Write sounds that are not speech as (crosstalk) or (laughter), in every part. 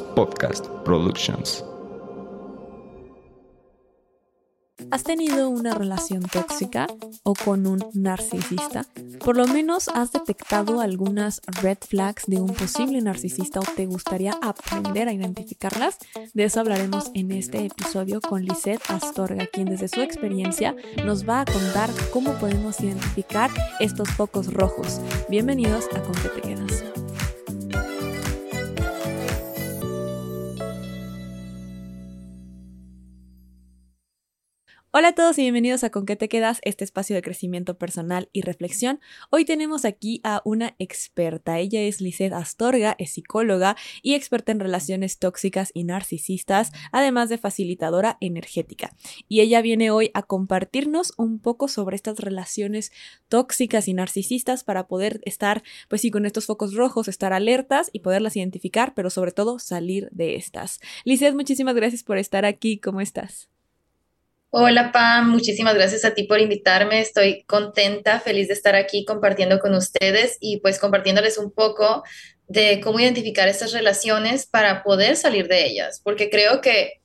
Podcast Productions. ¿Has tenido una relación tóxica o con un narcisista? Por lo menos has detectado algunas red flags de un posible narcisista o te gustaría aprender a identificarlas. De eso hablaremos en este episodio con Lisette Astorga, quien desde su experiencia nos va a contar cómo podemos identificar estos focos rojos. Bienvenidos a Con qué te quedas. Hola a todos y bienvenidos a Con qué te quedas, este espacio de crecimiento personal y reflexión. Hoy tenemos aquí a una experta. Ella es Lisette Astorga, es psicóloga y experta en relaciones tóxicas y narcisistas, además de facilitadora energética. Y ella viene hoy a compartirnos un poco sobre estas relaciones tóxicas y narcisistas para poder estar, pues sí, con estos focos rojos, estar alertas y poderlas identificar, pero sobre todo salir de estas. Lisette, muchísimas gracias por estar aquí. ¿Cómo estás? Hola Pam, muchísimas gracias a ti por invitarme. Estoy contenta, feliz de estar aquí compartiendo con ustedes y pues compartiéndoles un poco de cómo identificar estas relaciones para poder salir de ellas, porque creo que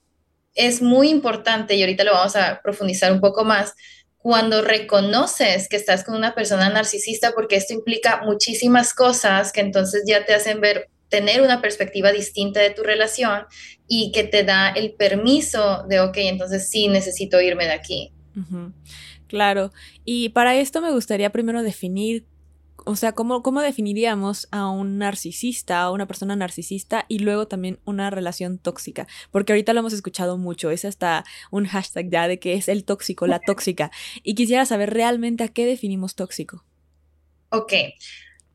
es muy importante y ahorita lo vamos a profundizar un poco más cuando reconoces que estás con una persona narcisista, porque esto implica muchísimas cosas que entonces ya te hacen ver tener una perspectiva distinta de tu relación y que te da el permiso de, ok, entonces sí necesito irme de aquí. Claro, y para esto me gustaría primero definir, o sea, ¿cómo, ¿cómo definiríamos a un narcisista, a una persona narcisista y luego también una relación tóxica? Porque ahorita lo hemos escuchado mucho, es hasta un hashtag ya de que es el tóxico, la tóxica. Y quisiera saber realmente a qué definimos tóxico. Ok,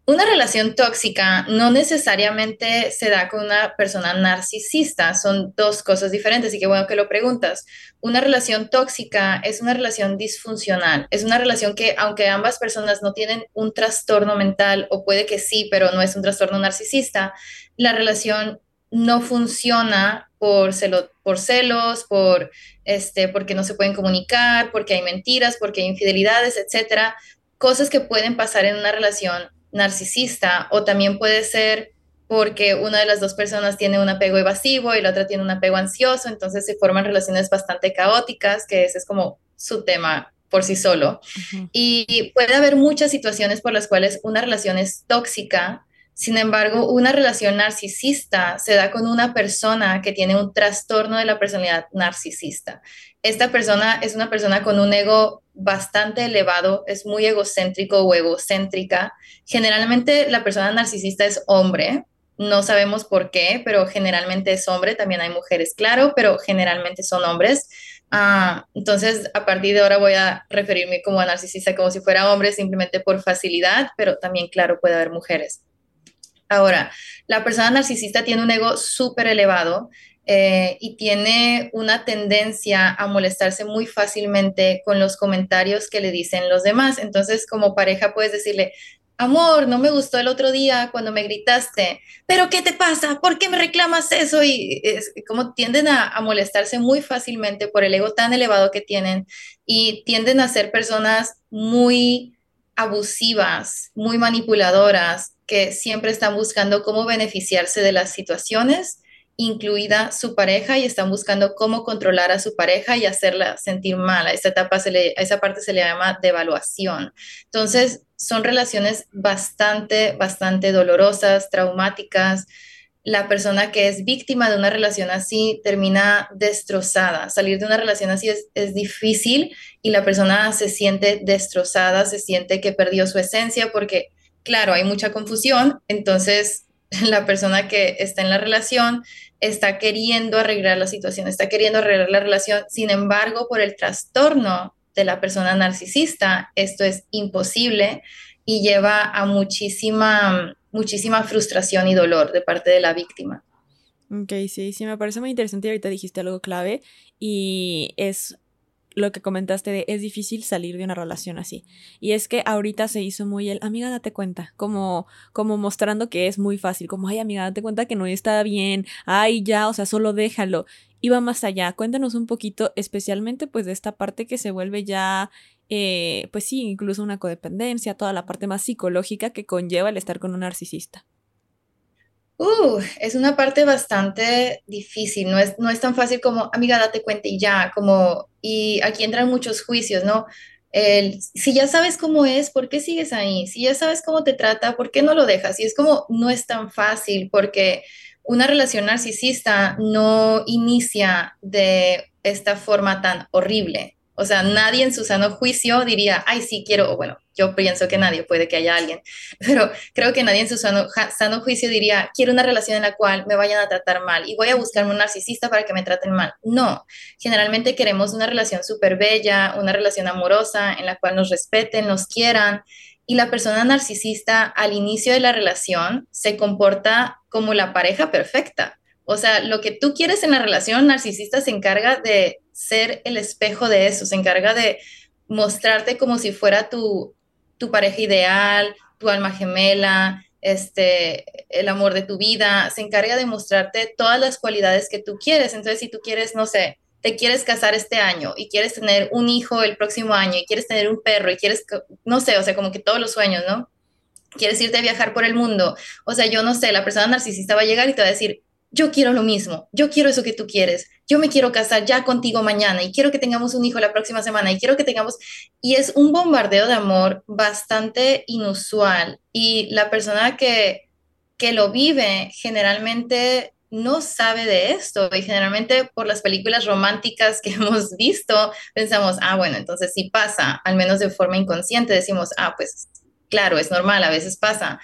una relación tóxica no necesariamente se da con una persona narcisista, son dos cosas diferentes y qué bueno que lo preguntas. Una relación tóxica es una relación disfuncional, es una relación que aunque ambas personas no tienen un trastorno mental o puede que sí, pero no es un trastorno narcisista, la relación no funciona por, celos, por este, porque no se pueden comunicar, porque hay mentiras, porque hay infidelidades, etcétera, cosas que pueden pasar en una relación narcisista o también puede ser porque una de las dos personas tiene un apego evasivo y la otra tiene un apego ansioso, entonces se forman relaciones bastante caóticas, que ese es como su tema por sí solo. Y puede haber muchas situaciones por las cuales una relación es tóxica, sin embargo, una relación narcisista se da con una persona que tiene un trastorno de la personalidad narcisista. Esta persona es una persona con un ego bastante elevado, es muy egocéntrico o egocéntrica. Generalmente la persona narcisista es hombre, no sabemos por qué, pero generalmente es hombre, también hay mujeres, claro, pero generalmente son hombres. Ah, entonces, a partir de ahora voy a referirme como narcisista como si fuera hombre, simplemente por facilidad, pero también, claro, puede haber mujeres. Ahora, la persona narcisista tiene un ego súper elevado eh, y tiene una tendencia a molestarse muy fácilmente con los comentarios que le dicen los demás. Entonces, como pareja puedes decirle, amor, no me gustó el otro día cuando me gritaste, pero ¿qué te pasa? ¿Por qué me reclamas eso? Y es, como tienden a, a, molestarse muy fácilmente por el ego tan elevado que tienen y tienden a ser personas muy abusivas, muy manipuladoras, que siempre están buscando cómo beneficiarse de las situaciones, incluida su pareja, y están buscando cómo controlar a su pareja y hacerla sentir mal. A esta etapa, esa parte se le llama devaluación. Entonces, son relaciones bastante, bastante dolorosas, traumáticas. La persona que es víctima de una relación así termina destrozada. Salir de una relación así es difícil y la persona se siente destrozada, se siente que perdió su esencia porque claro, hay mucha confusión, entonces (laughs) la persona que está en la relación está queriendo arreglar la situación, está queriendo arreglar la relación, sin embargo, por el trastorno de la persona narcisista, esto es imposible y lleva a muchísima, muchísima frustración y dolor de parte de la víctima. Ok, sí, sí, me parece muy interesante. Ahorita dijiste algo clave y es lo que comentaste de es difícil salir de una relación así. Y es que ahorita se hizo muy el, amiga, date cuenta, como, como mostrando que es muy fácil, como, ay, amiga, date cuenta que no está bien, ay, ya, o sea, solo déjalo. Y va más allá, cuéntanos un poquito, especialmente pues de esta parte que se vuelve ya, eh, pues sí, incluso una codependencia, toda la parte más psicológica que conlleva el estar con un narcisista. Uh, es una parte bastante difícil, no es, no es tan fácil como, amiga, date cuenta y ya, como, y aquí entran muchos juicios, ¿no? El, si ya sabes cómo es, ¿por qué sigues ahí? Si ya sabes cómo te trata, ¿por qué no lo dejas? Y es como, no es tan fácil porque una relación narcisista no inicia de esta forma tan horrible. O sea, nadie en su sano juicio diría, ay, sí quiero, o bueno, yo pienso que nadie, puede que haya alguien, (laughs) pero creo que nadie en su sano, sano, juicio diría, quiero una relación en la cual me vayan a tratar mal y voy a buscarme un narcisista para que me traten mal. No, generalmente queremos una relación súper bella, una relación amorosa en la cual nos respeten, nos quieran. Y la persona narcisista al inicio de la relación se comporta como la pareja perfecta. O sea, lo que tú quieres en la relación narcisista se encarga de ser el espejo de eso, se encarga de mostrarte como si fuera tu, tu pareja ideal, tu alma gemela, este, el amor de tu vida, se encarga de mostrarte todas las cualidades que tú quieres. Entonces, si tú quieres, no sé, te quieres casar este año y quieres tener un hijo el próximo año y quieres tener un perro y quieres, no sé, o sea, como que todos los sueños, ¿no? Quieres irte a viajar por el mundo. O sea, yo no sé, la persona narcisista va a llegar y te va a decir, yo quiero lo mismo, yo quiero eso que tú quieres, yo me quiero casar ya contigo mañana y quiero que tengamos un hijo la próxima semana y quiero que tengamos... Y es un bombardeo de amor bastante inusual y la persona que, que lo vive generalmente no sabe de esto y generalmente por las películas románticas que (laughs) hemos visto pensamos, ah, bueno, entonces sí pasa, al menos de forma inconsciente decimos, ah, pues claro, es normal, a veces pasa.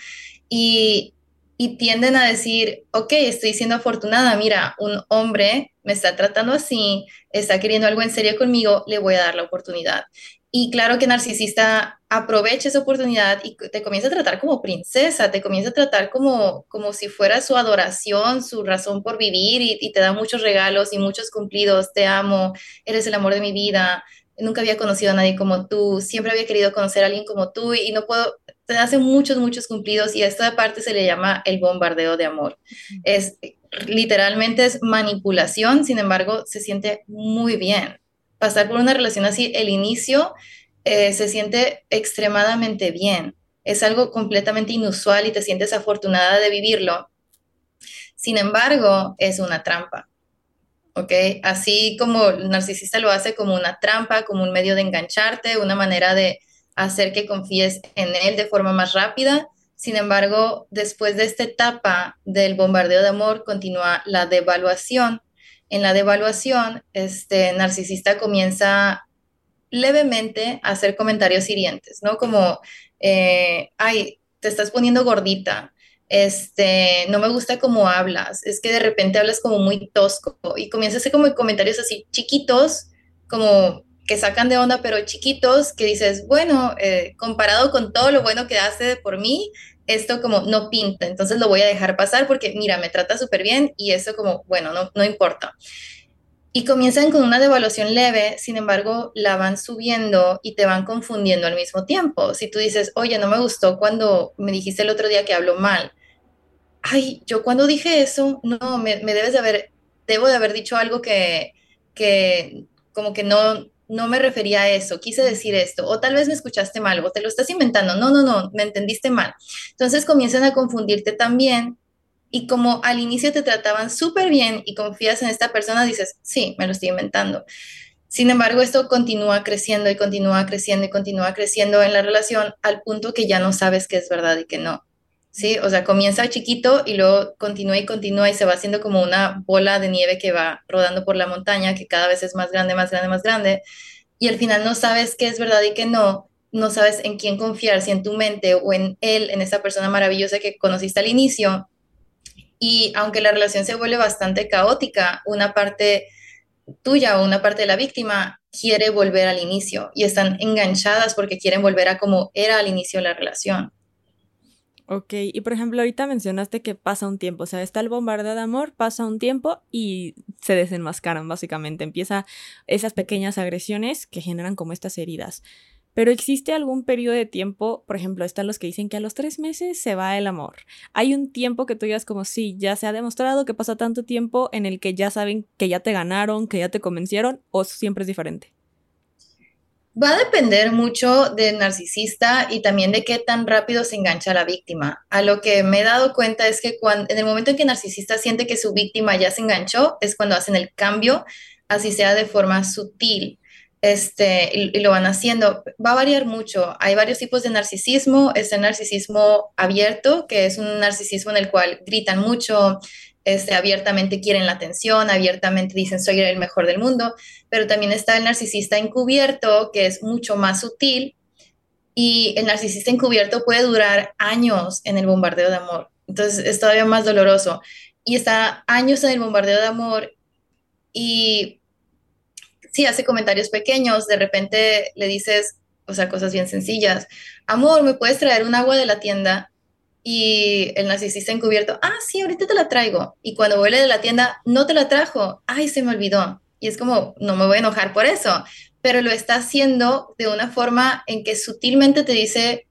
Y y tienden a decir, ok, estoy siendo afortunada, mira, un hombre me está tratando así, está queriendo algo en serio conmigo, le voy a dar la oportunidad. Y claro que narcisista aprovecha esa oportunidad y te comienza a tratar como princesa, te comienza a tratar como, como si fuera su adoración, su razón por vivir y, y te da muchos regalos y muchos cumplidos, te amo, eres el amor de mi vida, nunca había conocido a nadie como tú, siempre había querido conocer a alguien como tú y no puedo, te hace muchos, muchos cumplidos y a esta parte se le llama el bombardeo de amor. Es literalmente es manipulación, sin embargo, se siente muy bien. Pasar por una relación así, el inicio eh, se siente extremadamente bien. Es algo completamente inusual y te sientes afortunada de vivirlo. Sin embargo, es una trampa. ¿ok? Así como el narcisista lo hace como una trampa, como un medio de engancharte, una manera de hacer que confíes en él de forma más rápida. Sin embargo, después de esta etapa del bombardeo de amor, continúa la devaluación. En la devaluación, este narcisista comienza levemente a hacer comentarios hirientes, ¿no? Como, eh, ay, te estás poniendo gordita, este, no me gusta cómo hablas, es que de repente hablas como muy tosco y comienza a hacer como comentarios así chiquitos, como que sacan de onda, pero chiquitos, que dices, bueno, eh, comparado con todo lo bueno que hace por mí, esto como no pinta, entonces lo voy a dejar pasar porque, mira, me trata súper bien y eso como, bueno, no, no importa. Y comienzan con una devaluación leve, sin embargo, la van subiendo y te van confundiendo al mismo tiempo. Si tú dices, oye, no me gustó cuando me dijiste el otro día que hablo mal. Ay, yo cuando dije eso, no, me, me debes de haber, debo de haber dicho algo que, que como que no, no me refería a eso, quise decir esto, o tal vez me escuchaste mal, o te lo estás inventando, no, no, no, me entendiste mal. Entonces comienzan a confundirte también y como al inicio te trataban súper bien y confías en esta persona, dices, sí, me lo estoy inventando. Sin embargo, esto continúa creciendo y continúa creciendo y continúa creciendo en la relación al punto que ya no sabes qué es verdad y qué no. ¿Sí? O sea, comienza chiquito y luego continúa y continúa y se va haciendo como una bola de nieve que va rodando por la montaña, que cada vez es más grande, más grande, más grande. Y al final no sabes qué es verdad y qué no, no sabes en quién confiar, si en tu mente o en él, en esa persona maravillosa que conociste al inicio. Y aunque la relación se vuelve bastante caótica, una parte tuya o una parte de la víctima quiere volver al inicio y están enganchadas porque quieren volver a como era al inicio la relación. Ok, y por ejemplo, ahorita mencionaste que pasa un tiempo, o sea, está el bombardeo de amor, pasa un tiempo y se desenmascaran, básicamente. Empieza esas pequeñas agresiones que generan como estas heridas. Pero existe algún periodo de tiempo, por ejemplo, están los que dicen que a los tres meses se va el amor. Hay un tiempo que tú digas como, sí, ya se ha demostrado que pasa tanto tiempo en el que ya saben que ya te ganaron, que ya te convencieron, o siempre es diferente. Va a depender mucho del narcisista y también de qué tan rápido se engancha la víctima. A lo que me he dado cuenta es que cuando, en el momento en que el narcisista siente que su víctima ya se enganchó, es cuando hacen el cambio, así sea de forma sutil. Este, y, lo van haciendo. Va a variar mucho. Hay varios tipos de narcisismo. Está el narcisismo abierto, que es un narcisismo en el cual gritan mucho, este, abiertamente quieren la atención, abiertamente dicen soy el mejor del mundo, pero también está el narcisista encubierto, que es mucho más sutil, y el narcisista encubierto puede durar años en el bombardeo de amor, entonces es todavía más doloroso, y está años en el bombardeo de amor y sí hace comentarios pequeños, de repente le dices, o sea, cosas bien sencillas, amor, ¿me puedes traer un agua de la tienda? Y el narcisista encubierto, ah, sí, ahorita te la traigo. Y cuando vuelve de la tienda, no te la trajo. Ay, se me olvidó. Y es como, no me voy a enojar por eso, pero lo está haciendo de una forma en que sutilmente te dice,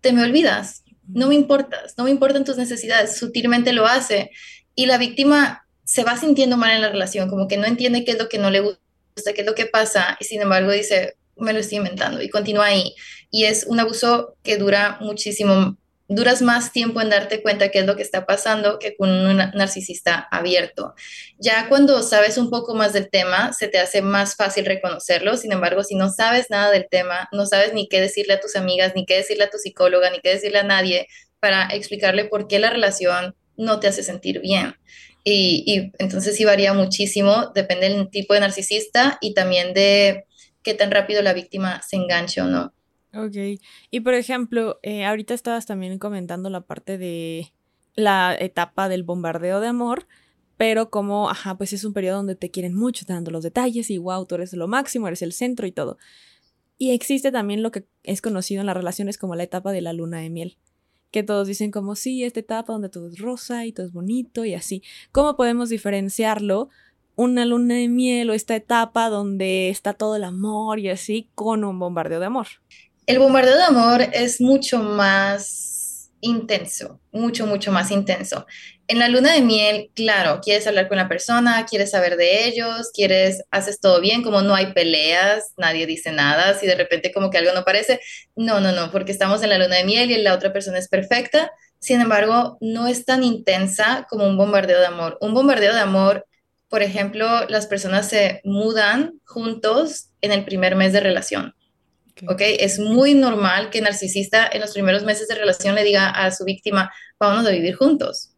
te me olvidas, no me importas, no me importan tus necesidades, sutilmente lo hace. Y la víctima se va sintiendo mal en la relación, como que no entiende qué es lo que no le gusta, qué es lo que pasa, y sin embargo dice, me lo estoy inventando, y continúa ahí. Y es un abuso que dura muchísimo duras más tiempo en darte cuenta qué es lo que está pasando que con un narcisista abierto. Ya cuando sabes un poco más del tema, se te hace más fácil reconocerlo. Sin embargo, si no sabes nada del tema, no sabes ni qué decirle a tus amigas, ni qué decirle a tu psicóloga, ni qué decirle a nadie para explicarle por qué la relación no te hace sentir bien. Y, entonces sí varía muchísimo, depende del tipo de narcisista y también de qué tan rápido la víctima se enganche o no. Ok. Y por ejemplo, eh, ahorita estabas también comentando la parte de la etapa del bombardeo de amor, pero como, ajá, pues es un periodo donde te quieren mucho, te dando los detalles y wow, tú eres lo máximo, eres el centro y todo. Y existe también lo que es conocido en las relaciones como la etapa de la luna de miel, que todos dicen como sí, esta etapa donde todo es rosa y todo es bonito y así. ¿Cómo podemos diferenciarlo? Una luna de miel o esta etapa donde está todo el amor y así con un bombardeo de amor. El bombardeo de amor es mucho más intenso, mucho, mucho más intenso. En la luna de miel, claro, quieres hablar con la persona, quieres saber de ellos, quieres, haces todo bien, como no hay peleas, nadie dice nada, si de repente como que algo no parece, no, no, no, porque estamos en la luna de miel y la otra persona es perfecta, sin embargo, no es tan intensa como un bombardeo de amor. Un bombardeo de amor, por ejemplo, las personas se mudan juntos en el primer mes de relación. ¿Ok? Es muy normal que el narcisista en los primeros meses de relación le diga a su víctima, vamos a vivir juntos,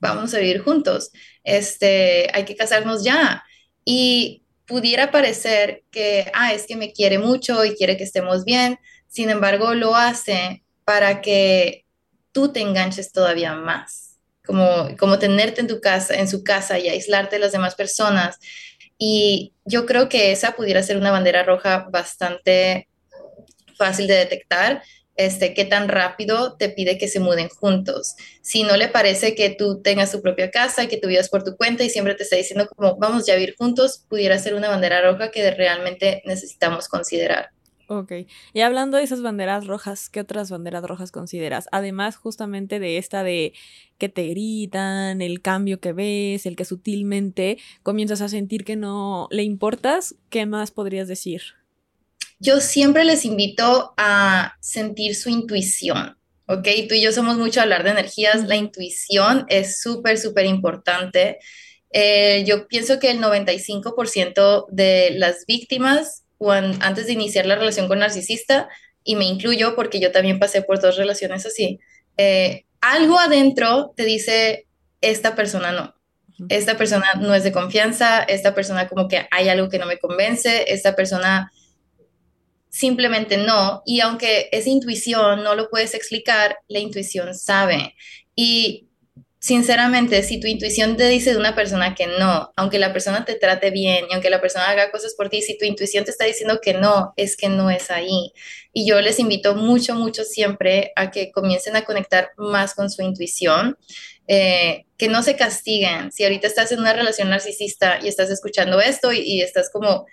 vamos a vivir juntos, este, hay que casarnos ya. Y pudiera parecer que, ah, es que me quiere mucho y quiere que estemos bien, sin embargo, lo hace para que tú te enganches todavía más, como, como tenerte en tu casa, en su casa y aislarte de las demás personas. Y yo creo que esa pudiera ser una bandera roja bastante fácil de detectar este, qué tan rápido te pide que se muden juntos. Si no le parece que tú tengas tu propia casa y que tú vivas por tu cuenta y siempre te está diciendo como vamos ya a vivir juntos, pudiera ser una bandera roja que realmente necesitamos considerar. Ok, y hablando de esas banderas rojas, ¿qué otras banderas rojas consideras? Además justamente de esta de que te gritan, el cambio que ves, el que sutilmente comienzas a sentir que no le importas, ¿qué más podrías decir? Yo siempre les invito a sentir su intuición, ¿ok? Tú y yo somos mucho a hablar de energías, la intuición es súper, súper importante. Eh, yo pienso que el 95% de las víctimas, antes de iniciar la relación con narcisista, y me incluyo porque yo también pasé por dos relaciones así, eh, algo adentro te dice, esta persona no, esta persona no es de confianza, esta persona como que hay algo que no me convence, esta persona simplemente no. Y aunque es intuición, no lo puedes explicar, la intuición sabe. Y sinceramente, si tu intuición te dice de una persona que no, aunque la persona te trate bien y aunque la persona haga cosas por ti, si tu intuición te está diciendo que no, es que no es ahí. Y yo les invito mucho, mucho siempre a que comiencen a conectar más con su intuición. Eh, que no se castiguen. Si ahorita estás en una relación narcisista y estás escuchando esto y estás como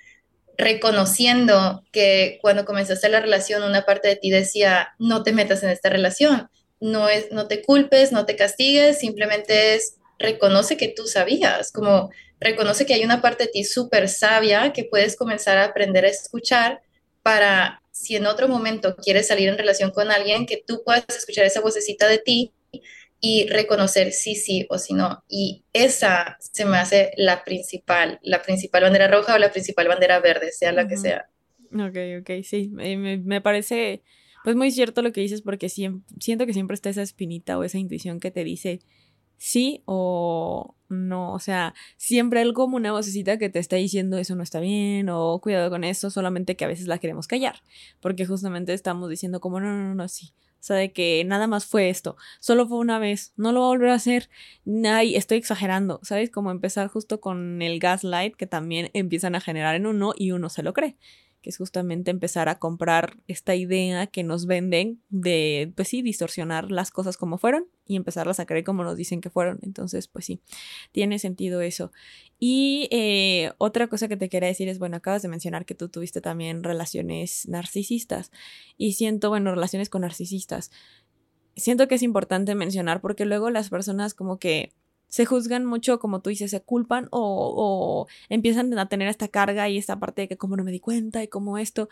reconociendo que cuando comenzaste la relación una parte de ti decía, no te metas en esta relación, no, es, no te culpes, no te castigues, simplemente es reconoce que tú sabías, como reconoce que hay una parte de ti súper sabia que puedes comenzar a aprender a escuchar para si en otro momento quieres salir en relación con alguien, que tú puedas escuchar esa vocecita de ti y reconocer sí, sí o sí no. Y esa se me hace la principal, la principal bandera roja o la principal bandera verde, sea la que sea. Ok, ok, sí, me, me, parece pues muy cierto lo que dices porque siento que siempre está esa espinita o esa intuición que te dice sí o no, o sea, siempre hay como una vocecita que te está diciendo eso no está bien o cuidado con eso, solamente que a veces la queremos callar, porque justamente estamos diciendo como no, no, no, no, sí. O sea, de que nada más fue esto, solo fue una vez, no lo voy a volver a hacer, ay, estoy exagerando, ¿sabes? Como empezar justo con el gaslight que también empiezan a generar en uno y uno se lo cree que es justamente empezar a comprar esta idea que nos venden de, pues sí, distorsionar las cosas como fueron y empezarlas a creer como nos dicen que fueron. Entonces, pues sí, tiene sentido eso. Y eh, otra cosa que te quería decir es, bueno, acabas de mencionar que tú tuviste también relaciones narcisistas y siento, bueno, relaciones con narcisistas. Siento que es importante mencionar porque luego las personas como que se juzgan mucho, como tú dices, se culpan o, empiezan a tener esta carga y esta parte de que como no me di cuenta y como esto,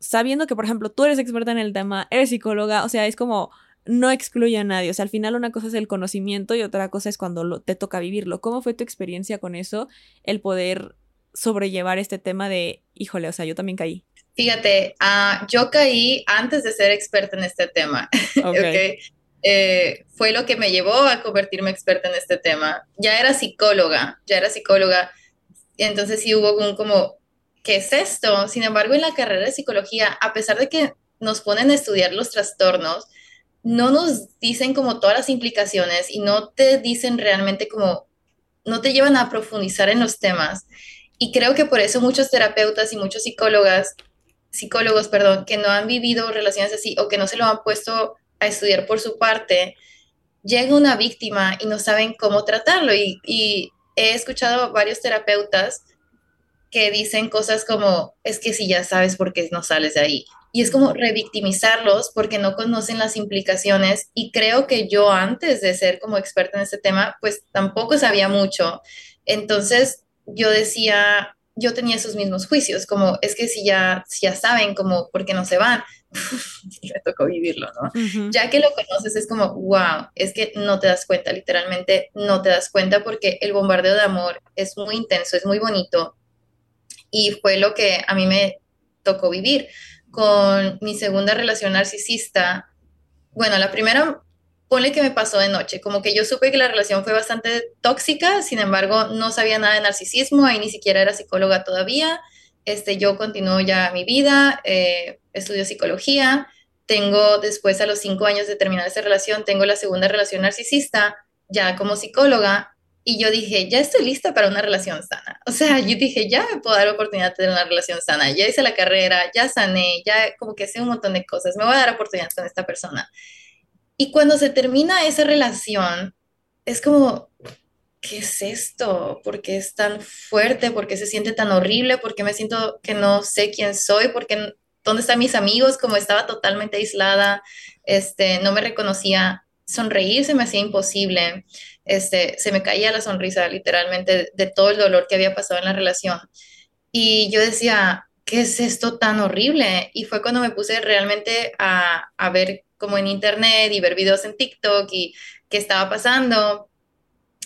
sabiendo que, por ejemplo, tú eres experta en el tema, eres psicóloga, o sea, es como no excluye a nadie, o sea, al final una cosa es el conocimiento y otra cosa es cuando te toca vivirlo. ¿Cómo fue tu experiencia con eso, el poder sobrellevar este tema de, híjole, o sea, yo también caí? Fíjate, uh, yo caí antes de ser experta en este tema. (laughs) Okay. Eh, fue lo que me llevó a convertirme experta en este tema. Ya era psicóloga, ya era psicóloga, entonces sí hubo un como, ¿qué es esto? Sin embargo, en la carrera de psicología, a pesar de que nos ponen a estudiar los trastornos, no nos dicen como todas las implicaciones y no te dicen realmente como, no te llevan a profundizar en los temas. Y creo que por eso muchos terapeutas y muchos psicólogas, psicólogos, perdón, que no han vivido relaciones así o que no se lo han puesto a estudiar por su parte, llega una víctima y no saben cómo tratarlo. Y, he escuchado varios terapeutas que dicen cosas como, es que si ya sabes por qué no sales de ahí. Y es como revictimizarlos porque no conocen las implicaciones. Y creo que yo antes de ser como experta en este tema, pues tampoco sabía mucho. Entonces yo decía, yo tenía esos mismos juicios, como es que si ya, si ya saben como por qué no se van, (laughs) me tocó vivirlo, ¿no? Ya que lo conoces es como, wow, es que no te das cuenta, literalmente no te das cuenta porque el bombardeo de amor es muy intenso, es muy bonito y fue lo que a mí me tocó vivir con mi segunda relación narcisista. Bueno, la primera, ponle que me pasó de noche, como que yo supe que la relación fue bastante tóxica, sin embargo, no sabía nada de narcisismo, ahí ni siquiera era psicóloga todavía. Este, yo continúo ya mi vida, eh, estudio psicología, tengo después a los cinco años de terminar esa relación, tengo la segunda relación narcisista, ya como psicóloga, y yo dije, ya estoy lista para una relación sana. O sea, yo dije, ya me puedo dar la oportunidad de tener una relación sana, ya hice la carrera, ya sané, ya como que sé un montón de cosas, me voy a dar oportunidad con esta persona. Y cuando se termina esa relación, es como, ¿qué es esto? ¿Por qué es tan fuerte? ¿Por qué se siente tan horrible? ¿Por qué me siento que no sé quién soy? ¿Por qué, ¿Dónde están mis amigos? Como estaba totalmente aislada, este, no me reconocía. Sonreír se me hacía imposible. Este, se me caía la sonrisa literalmente de todo el dolor que había pasado en la relación. Y yo decía, ¿qué es esto tan horrible? Y fue cuando me puse realmente a, a ver como en internet y ver videos en TikTok y qué estaba pasando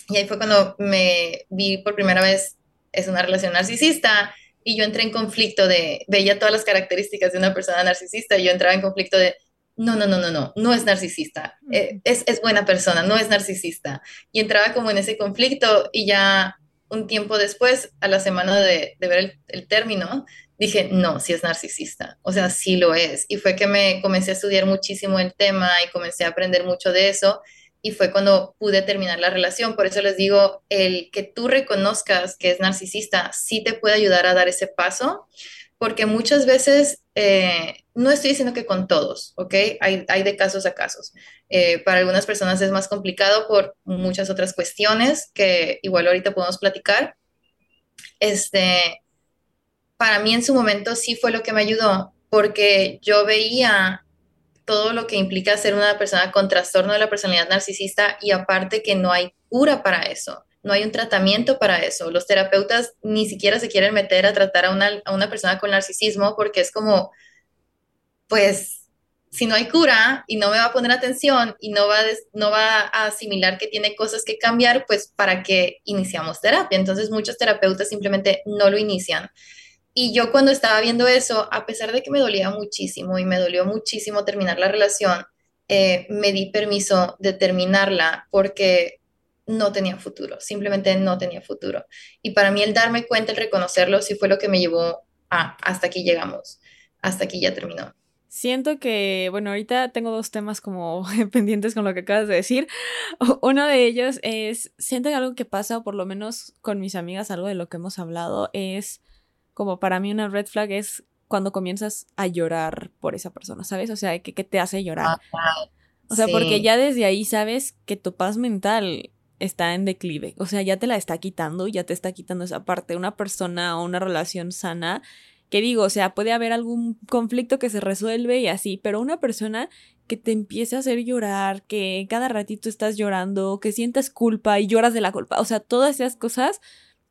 y ahí fue cuando me vi por primera vez, es una relación narcisista, y yo entré en conflicto de, veía todas las características de una persona narcisista, y yo entraba en conflicto de, no, no, no, no, no, no es narcisista, eh, es, es, buena persona, no es narcisista. Y entraba como en ese conflicto y ya un tiempo después, a la semana de, de ver el, el, término, dije, no, sí es narcisista, o sea, sí lo es. Y fue que me comencé a estudiar muchísimo el tema y comencé a aprender mucho de eso y fue cuando pude terminar la relación. Por eso les digo, el que tú reconozcas que es narcisista sí te puede ayudar a dar ese paso, porque muchas veces, eh, no estoy diciendo que con todos, ¿ok? Hay, hay de casos a casos. Eh, para algunas personas es más complicado por muchas otras cuestiones que igual ahorita podemos platicar. Este, para mí en su momento sí fue lo que me ayudó, porque yo veía todo lo que implica ser una persona con trastorno de la personalidad narcisista y aparte que no hay cura para eso. no hay un tratamiento para eso. Los terapeutas ni siquiera se quieren meter a tratar a una, a una persona con narcisismo porque es como, pues si no hay cura y no me va a poner atención y no va, a no va a asimilar que tiene cosas que cambiar, pues para qué iniciamos terapia. Entonces muchos terapeutas simplemente no lo inician. Y yo cuando estaba viendo eso, a pesar de que me dolía muchísimo y me dolió muchísimo terminar la relación, eh, me di permiso de terminarla porque no tenía futuro, simplemente no tenía futuro. Y para mí el darme cuenta, el reconocerlo, sí fue lo que me llevó a hasta aquí llegamos, hasta aquí ya terminó. Siento que, bueno, ahorita tengo dos temas como (laughs) pendientes con lo que acabas de decir. (laughs) Uno de ellos es, siento que algo que pasa, o por lo menos con mis amigas, algo de lo que hemos hablado, es como para mí una red flag es cuando comienzas a llorar por esa persona, ¿sabes? O sea, que, te hace llorar. o sea, porque ya desde ahí sabes que tu paz mental está en declive. O sea, ya te la está quitando, ya te está quitando esa parte. Una persona o una relación sana que digo, o sea, puede haber algún conflicto que se resuelve y así, pero una persona que te empiece a hacer llorar, que cada ratito estás llorando, que sientas culpa y lloras de la culpa, o sea, todas esas cosas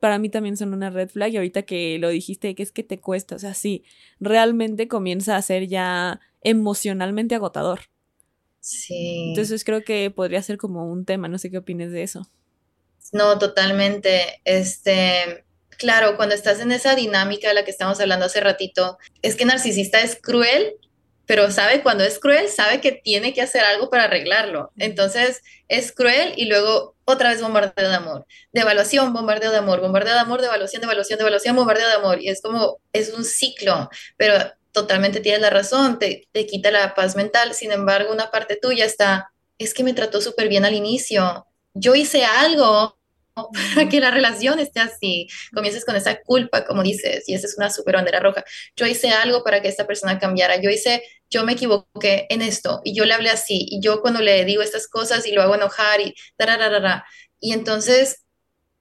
para mí también son una red flag y ahorita que lo dijiste que es que te cuesta, o sea, sí, realmente comienza a ser ya emocionalmente agotador. Sí. Entonces creo que podría ser como un tema, no sé qué opines de eso. No, totalmente. Este, Claro, cuando estás en esa dinámica de la que estamos hablando hace ratito, es que narcisista es cruel, pero sabe cuando es cruel, sabe que tiene que hacer algo para arreglarlo. Entonces es cruel y luego otra vez bombardeo de amor. Devaluación, bombardeo de amor, bombardeo de amor, devaluación, devaluación, devaluación, bombardeo de amor. Y es como, es un ciclo, pero totalmente tienes la razón, te, te quita la paz mental. Sin embargo, una parte tuya está, es que me trató súper bien al inicio. Yo hice algo para que la relación esté así. Comiences con esa culpa, como dices, y esa es una super bandera roja. Yo hice algo para que esta persona cambiara. Yo hice, yo me equivoqué en esto y yo le hablé así. Y yo cuando le digo estas cosas y lo hago enojar y Y entonces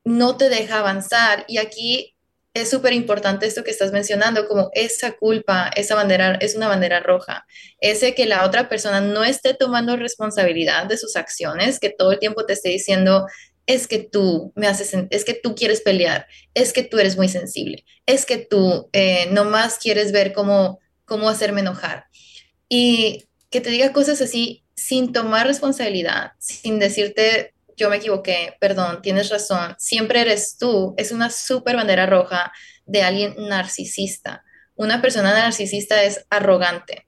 no te deja avanzar. Y aquí es súper importante esto que estás mencionando, como esa culpa, esa bandera, es una bandera roja. Ese que la otra persona no esté tomando responsabilidad de sus acciones, que todo el tiempo te esté diciendo, es que tú me haces, es que tú quieres pelear, es que tú eres muy sensible, es que tú eh, nomás quieres ver cómo, cómo hacerme enojar. Y que te diga cosas así sin tomar responsabilidad, sin decirte, yo me equivoqué, perdón, tienes razón, siempre eres tú, es una súper bandera roja de alguien narcisista. Una persona narcisista es arrogante,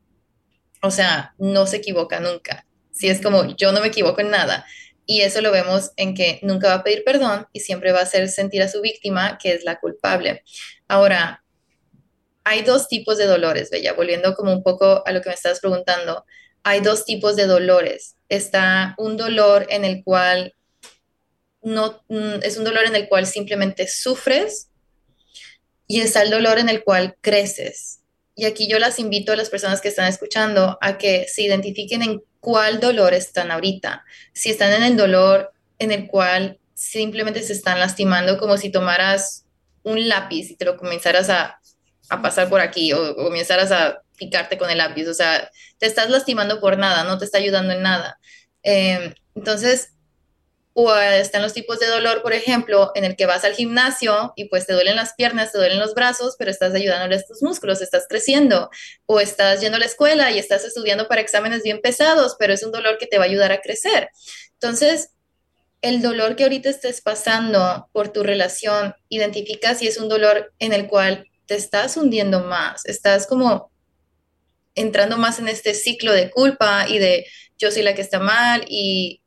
o sea, no se equivoca nunca. Si es como, yo no me equivoco en nada, y eso lo vemos en que nunca va a pedir perdón y siempre va a hacer sentir a su víctima que es la culpable. Ahora, hay dos tipos de dolores, Bella, volviendo como un poco a lo que me estás preguntando. Hay dos tipos de dolores. Está un dolor en el cual no mm, es un dolor en el cual simplemente sufres y está el dolor en el cual creces. Y aquí yo las invito a las personas que están escuchando a que se identifiquen en cuál dolor están ahorita. Si están en el dolor en el cual simplemente se están lastimando como si tomaras un lápiz y te lo comenzaras a, pasar por aquí o, comenzaras a picarte con el lápiz. O sea, te estás lastimando por nada, no te está ayudando en nada. Eh, entonces, o están los tipos de dolor, por ejemplo, en el que vas al gimnasio y pues te duelen las piernas, te duelen los brazos, pero estás ayudándole a estos músculos, estás creciendo. O estás yendo a la escuela y estás estudiando para exámenes bien pesados, pero es un dolor que te va a ayudar a crecer. Entonces, el dolor que ahorita estés pasando por tu relación, identifica si es un dolor en el cual te estás hundiendo más, estás como entrando más en este ciclo de culpa y de yo soy la que está mal y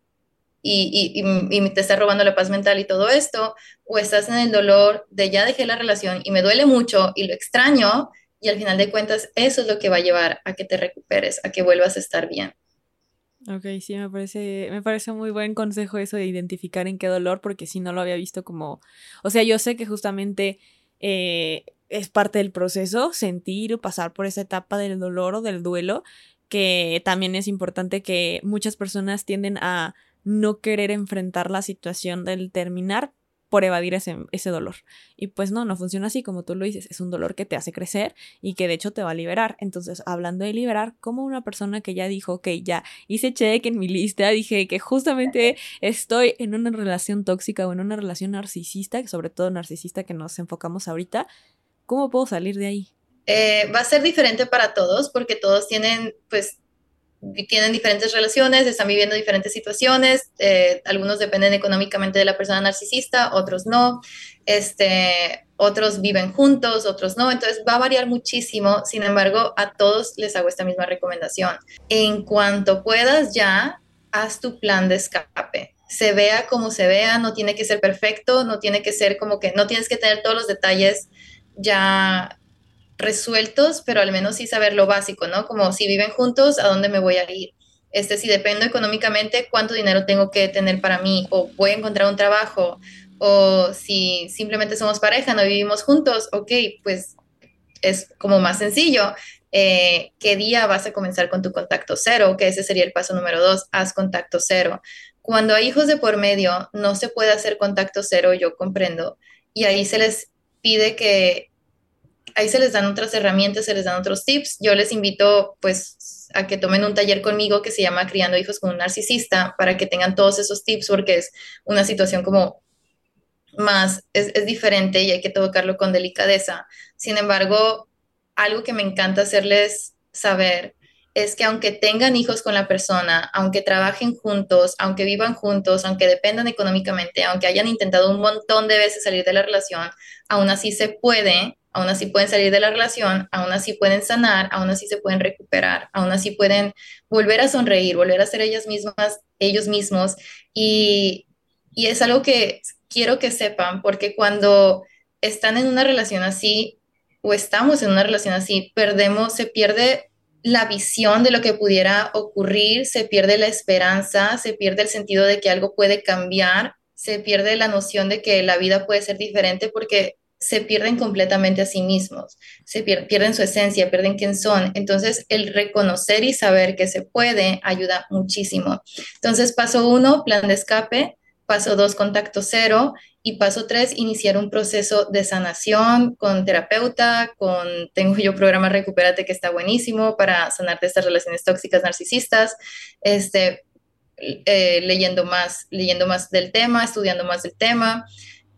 y, te está robando la paz mental y todo esto, o estás en el dolor de ya dejé la relación y me duele mucho y lo extraño, y al final de cuentas eso es lo que va a llevar a que te recuperes, a que vuelvas a estar bien. Ok, sí, me parece, me parece muy buen consejo eso de identificar en qué dolor, porque si no lo había visto como, o sea, yo sé que justamente eh, es parte del proceso sentir o pasar por esa etapa del dolor o del duelo, que también es importante que muchas personas tienden a no querer enfrentar la situación del terminar por evadir ese, ese dolor. Y pues no, no funciona así como tú lo dices, es un dolor que te hace crecer y que de hecho te va a liberar. Entonces, hablando de liberar, como una persona que ya dijo, ok, ya hice check en mi lista, dije que justamente estoy en una relación tóxica o en una relación narcisista, sobre todo narcisista que nos enfocamos ahorita, ¿cómo puedo salir de ahí? Eh, va a ser diferente para todos porque todos tienen pues tienen diferentes relaciones, están viviendo diferentes situaciones, eh, algunos dependen económicamente de la persona narcisista, otros no, este, otros viven juntos, otros no, entonces va a variar muchísimo, sin embargo, a todos les hago esta misma recomendación. En cuanto puedas ya, haz tu plan de escape. Se vea como se vea, no tiene que ser perfecto, no tiene que ser como que, no tienes que tener todos los detalles ya resueltos, pero al menos sí saber lo básico, ¿no? Como si viven juntos, ¿a dónde me voy a ir? Este, si dependo económicamente, ¿cuánto dinero tengo que tener para mí? ¿O voy a encontrar un trabajo? ¿O si simplemente somos pareja, no vivimos juntos? Ok, pues es como más sencillo. Eh, ¿Qué día vas a comenzar con tu contacto cero? Que ese sería el paso número dos, haz contacto cero. Cuando hay hijos de por medio, no se puede hacer contacto cero, yo comprendo. Y ahí se les pide que ahí se les dan otras herramientas, se les dan otros tips. Yo les invito pues a que tomen un taller conmigo que se llama Criando hijos con un narcisista para que tengan todos esos tips porque es una situación como más, es, es diferente y hay que tocarlo con delicadeza. Sin embargo, algo que me encanta hacerles saber es que aunque tengan hijos con la persona, aunque trabajen juntos, aunque vivan juntos, aunque dependan económicamente, aunque hayan intentado un montón de veces salir de la relación, aún así se puede aún así pueden salir de la relación, aún así pueden sanar, aún así se pueden recuperar, aún así pueden volver a sonreír, volver a ser ellas mismas, ellos mismos. Y, y es algo que quiero que sepan, porque cuando están en una relación así o estamos en una relación así, perdemos, se pierde la visión de lo que pudiera ocurrir, se pierde la esperanza, se pierde el sentido de que algo puede cambiar, se pierde la noción de que la vida puede ser diferente porque se pierden completamente a sí mismos, se pierden su esencia, pierden quién son. Entonces, el reconocer y saber que se puede ayuda muchísimo. Entonces, paso uno, plan de escape. Paso dos, contacto cero. Y paso tres, iniciar un proceso de sanación con terapeuta, con, tengo yo programa Recupérate que está buenísimo para sanar de estas relaciones tóxicas narcisistas, este, eh, leyendo, más, leyendo más del tema, estudiando más del tema.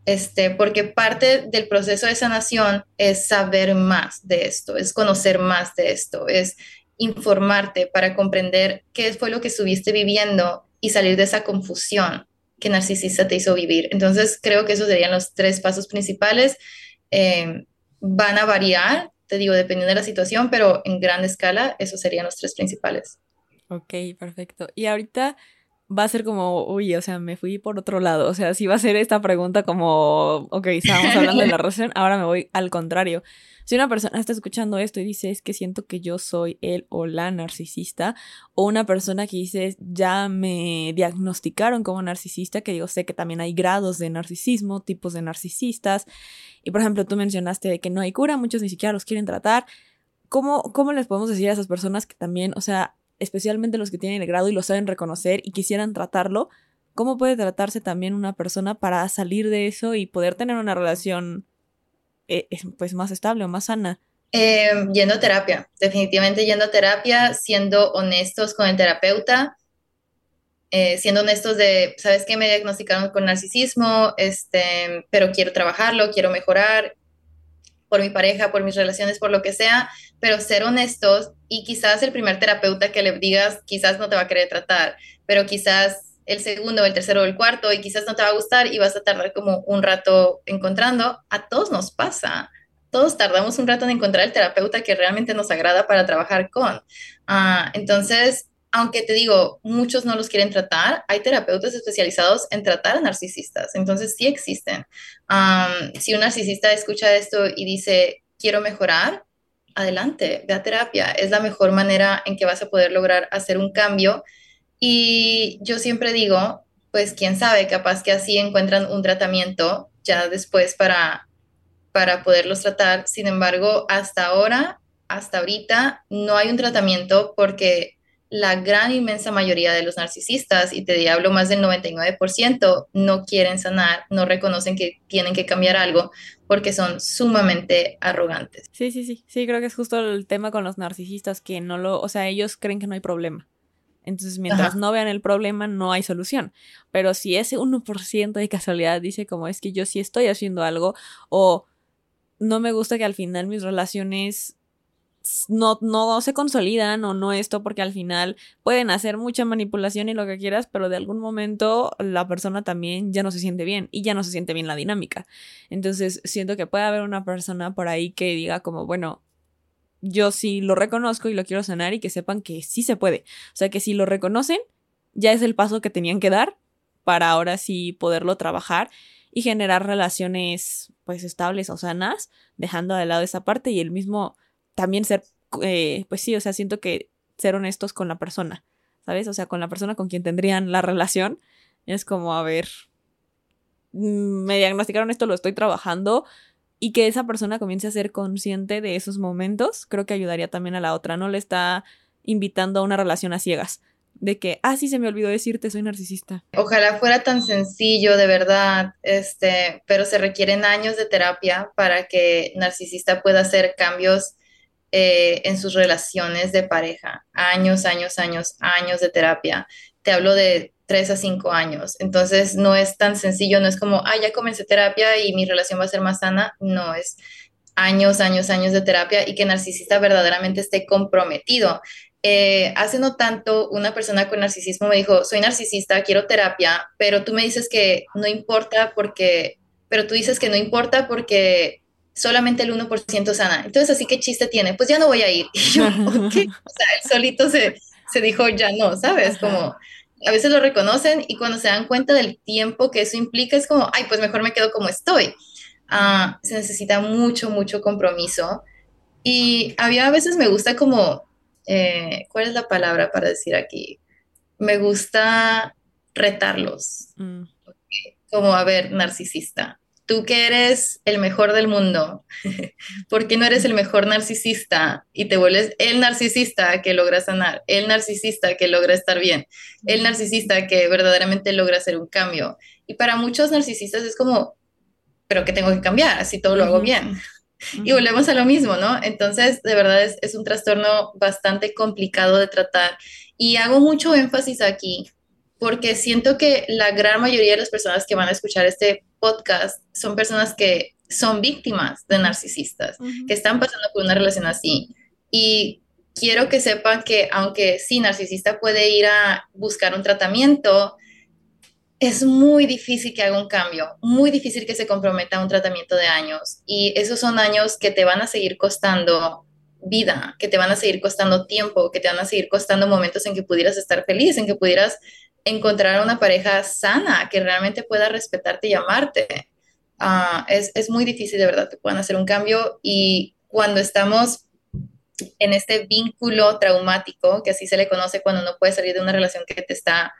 Este, porque parte del proceso de sanación es saber más de esto, es conocer más de esto, es informarte para comprender qué fue lo que estuviste viviendo y salir de esa confusión que narcisista te hizo vivir. Entonces, creo que esos serían los tres pasos principales. Eh, van a variar, te digo, dependiendo de la situación, pero en gran escala, esos serían los tres principales. Ok, perfecto. Y ahorita va a ser como, uy, o sea, me fui por otro lado. O sea, si va a ser esta pregunta como, ok, estábamos hablando de la relación, ahora me voy al contrario. Si una persona está escuchando esto y dice, es que siento que yo soy el o la narcisista, o una persona que dice, ya me diagnosticaron como narcisista, que digo, sé que también hay grados de narcisismo, tipos de narcisistas, y por ejemplo, tú mencionaste de que no hay cura, muchos ni siquiera los quieren tratar. ¿Cómo, ¿Cómo les podemos decir a esas personas que también, o sea, especialmente los que tienen el grado y lo saben reconocer y quisieran tratarlo, ¿cómo puede tratarse también una persona para salir de eso y poder tener una relación eh, pues más estable o más sana? Eh, yendo a terapia, definitivamente yendo a terapia, siendo honestos con el terapeuta, eh, siendo honestos de, ¿sabes qué? Me diagnosticaron con narcisismo, este, pero quiero trabajarlo, quiero mejorar, por mi pareja, por mis relaciones, por lo que sea, pero ser honestos y quizás el primer terapeuta que le digas, quizás no te va a querer tratar, pero quizás el segundo, el tercero o el cuarto y quizás no te va a gustar y vas a tardar como un rato encontrando. A todos nos pasa. Todos tardamos un rato en encontrar el terapeuta que realmente nos agrada para trabajar con. Uh, entonces, aunque te digo, muchos no los quieren tratar, hay terapeutas especializados en tratar a narcisistas, entonces sí existen. si un narcisista escucha esto y dice, quiero mejorar, adelante, ve a terapia, es la mejor manera en que vas a poder lograr hacer un cambio. Y yo siempre digo, pues quién sabe, capaz que así encuentran un tratamiento ya después para, para poderlos tratar. Sin embargo, hasta ahora, hasta ahorita, no hay un tratamiento porque la gran inmensa mayoría de los narcisistas, y te hablo más del 99%, no quieren sanar, no reconocen que tienen que cambiar algo porque son sumamente arrogantes. Sí, sí, sí, sí, creo que es justo el tema con los narcisistas, que no lo, o sea, ellos creen que no hay problema. Entonces, mientras no vean el problema, no hay solución. Pero si ese 1% de casualidad dice como es que yo sí estoy haciendo algo o no me gusta que al final mis relaciones no, no se consolidan o no esto porque al final pueden hacer mucha manipulación y lo que quieras, pero de algún momento la persona también ya no se siente bien y ya no se siente bien la dinámica. Entonces siento que puede haber una persona por ahí que diga como, bueno, yo sí lo reconozco y lo quiero sanar y que sepan que sí se puede. O sea que si lo reconocen, ya es el paso que tenían que dar para ahora sí poderlo trabajar y generar relaciones pues estables o sanas, dejando de lado esa parte y el mismo también ser, eh, pues sí, o sea, siento que ser honestos con la persona, ¿sabes? O sea, con la persona con quien tendrían la relación, es como, a ver, mm, me diagnosticaron esto, lo estoy trabajando, y que esa persona comience a ser consciente de esos momentos, creo que ayudaría también a la otra, no le está invitando a una relación a ciegas, de que, ah, sí, se me olvidó decirte, soy narcisista. Ojalá fuera tan sencillo, de verdad, este, pero se requieren años de terapia para que narcisista pueda hacer cambios eh, en sus relaciones de pareja. Años, años, años, años de terapia. Te hablo de tres a cinco años. Entonces no es tan sencillo, no es como, ah, ya comencé terapia y mi relación va a ser más sana. No, es años, años, años de terapia y que narcisista verdaderamente esté comprometido. Eh, hace no tanto, una persona con narcisismo me dijo, soy narcisista, quiero terapia, pero tú me dices que no importa porque, pero tú dices que no importa porque solamente el 1% sana. Entonces, así que chiste tiene, pues ya no voy a ir. (laughs) Y yo, O sea, él solito se, se dijo, ya no, ¿sabes? Como a veces lo reconocen y cuando se dan cuenta del tiempo que eso implica, es como, ay, pues mejor me quedo como estoy. Ah, se necesita mucho, mucho compromiso. Y había a veces me gusta como, eh, ¿cuál es la palabra para decir aquí? Me gusta retarlos. Mm. Como, a ver, narcisista tú que eres el mejor del mundo, (laughs) ¿por qué no eres el mejor narcisista y te vuelves el narcisista que logra sanar, el narcisista que logra estar bien, el narcisista que verdaderamente logra hacer un cambio? Y para muchos narcisistas es como, pero ¿qué tengo que cambiar si todo lo hago bien? Y volvemos a lo mismo, ¿no? Entonces, de verdad es, es un trastorno bastante complicado de tratar. Y hago mucho énfasis aquí porque siento que la gran mayoría de las personas que van a escuchar este podcast son personas que son víctimas de narcisistas, que están pasando por una relación así. Y quiero que sepan que aunque sí, narcisista puede ir a buscar un tratamiento, es muy difícil que haga un cambio, muy difícil que se comprometa a un tratamiento de años. Y esos son años que te van a seguir costando vida, que te van a seguir costando tiempo, que te van a seguir costando momentos en que pudieras estar feliz, en que pudieras encontrar una pareja sana que realmente pueda respetarte y amarte. Ah, es, muy difícil de verdad que puedan hacer un cambio y cuando estamos en este vínculo traumático, que así se le conoce cuando no puede salir de una relación que te está,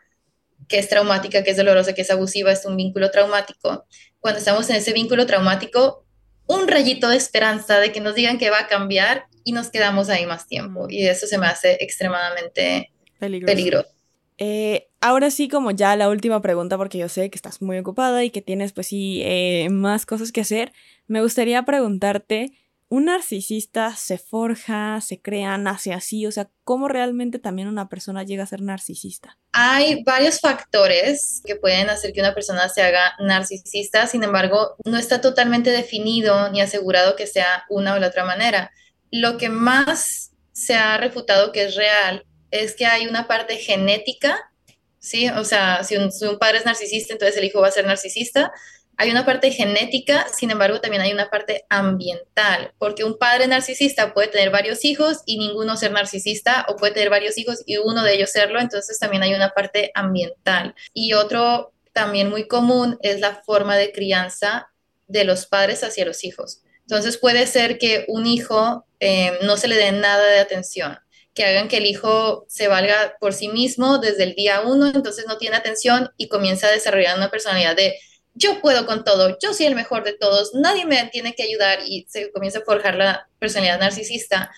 que es traumática, que es dolorosa, que es abusiva, es un vínculo traumático. Cuando estamos en ese vínculo traumático, un rayito de esperanza de que nos digan que va a cambiar y nos quedamos ahí más tiempo. Y eso se me hace extremadamente peligroso. Eh, ahora sí, como ya la última pregunta, porque yo sé que estás muy ocupada y que tienes, pues sí, eh, más cosas que hacer, me gustaría preguntarte, ¿un narcisista se forja, se crea, nace así? O sea, ¿cómo realmente también una persona llega a ser narcisista? Hay varios factores que pueden hacer que una persona se haga narcisista, sin embargo, no está totalmente definido ni asegurado que sea una o la otra manera. Lo que más se ha refutado que es real es que hay una parte genética, ¿sí? O sea, si un, padre es narcisista, entonces el hijo va a ser narcisista. Hay una parte genética, sin embargo, también hay una parte ambiental, porque un padre narcisista puede tener varios hijos y ninguno ser narcisista, o puede tener varios hijos y uno de ellos serlo, entonces también hay una parte ambiental. Y otro también muy común es la forma de crianza de los padres hacia los hijos. Entonces puede ser que un hijo eh, no se le dé nada de atención, que hagan que el hijo se valga por sí mismo desde el día uno, entonces no tiene atención y comienza a desarrollar una personalidad de yo puedo con todo, yo soy el mejor de todos, nadie me tiene que ayudar y se comienza a forjar la personalidad narcisista.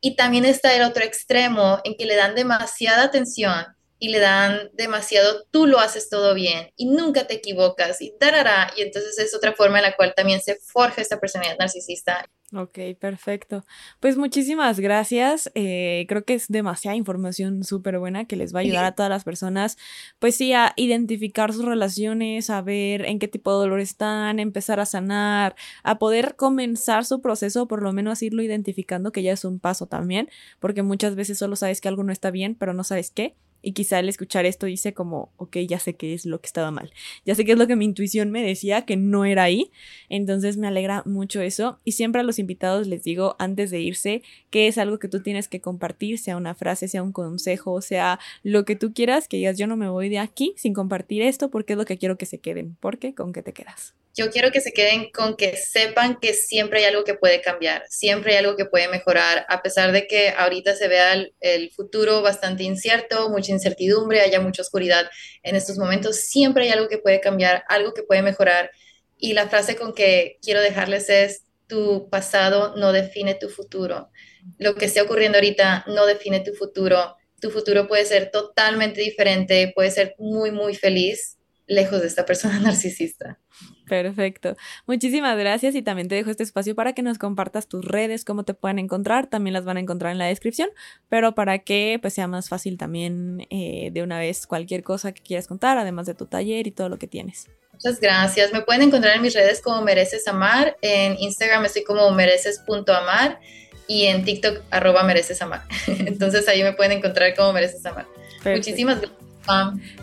Y también está el otro extremo en que le dan demasiada atención y le dan demasiado, tú lo haces todo bien y nunca te equivocas y tarará. Y entonces es otra forma en la cual también se forja esta personalidad narcisista. Ok, perfecto. Pues muchísimas gracias. Eh, creo que es demasiada información súper buena que les va a ayudar a todas las personas, pues sí, a identificar sus relaciones, a ver en qué tipo de dolor están, empezar a sanar, a poder comenzar su proceso, por lo menos irlo identificando, que ya es un paso también, porque muchas veces solo sabes que algo no está bien, pero no sabes qué. Y quizá al escuchar esto dice como, ok, ya sé qué es lo que estaba mal, ya sé qué es lo que mi intuición me decía que no era ahí. Entonces me alegra mucho eso. Y siempre a los invitados les digo antes de irse que es algo que tú tienes que compartir, sea una frase, sea un consejo, sea lo que tú quieras, que digas yo no me voy de aquí sin compartir esto porque es lo que quiero que se queden. porque ¿Con qué te quedas? Yo quiero que se queden con que sepan que siempre hay algo que puede cambiar, siempre hay algo que puede mejorar, a pesar de que ahorita se vea el, futuro bastante incierto, mucha incertidumbre, haya mucha oscuridad en estos momentos, siempre hay algo que puede cambiar, algo que puede mejorar. Y la frase con que quiero dejarles es, tu pasado no define tu futuro. Lo que esté ocurriendo ahorita no define tu futuro. Tu futuro puede ser totalmente diferente, puede ser muy, muy feliz lejos de esta persona (laughs) narcisista. Perfecto. Muchísimas gracias y también te dejo este espacio para que nos compartas tus redes, cómo te pueden encontrar. También las van a encontrar en la descripción, pero para que pues, sea más fácil también eh, de una vez cualquier cosa que quieras contar, además de tu taller y todo lo que tienes. Muchas gracias. Me pueden encontrar en mis redes como Mereces Amar. En Instagram estoy como mereces.amar y en TikTok arroba mereces amar. (laughs) Entonces ahí me pueden encontrar como mereces amar. Muchísimas gracias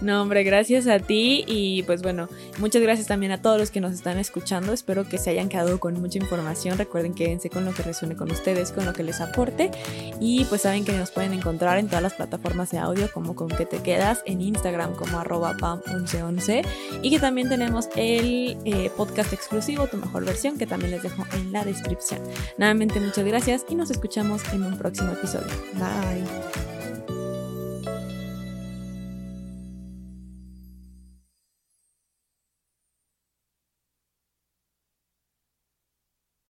no, hombre, gracias a ti y pues bueno, muchas gracias también a todos los que nos están escuchando. Espero que se hayan quedado con mucha información. Recuerden, quédense con lo que resuene con ustedes, con lo que les aporte. Y pues saben que nos pueden encontrar en todas las plataformas de audio como con que te quedas, en Instagram como arroba pam1111 y que también tenemos el eh, podcast exclusivo, tu mejor versión, que también les dejo en la descripción. Nuevamente muchas gracias y nos escuchamos en un próximo episodio. Bye.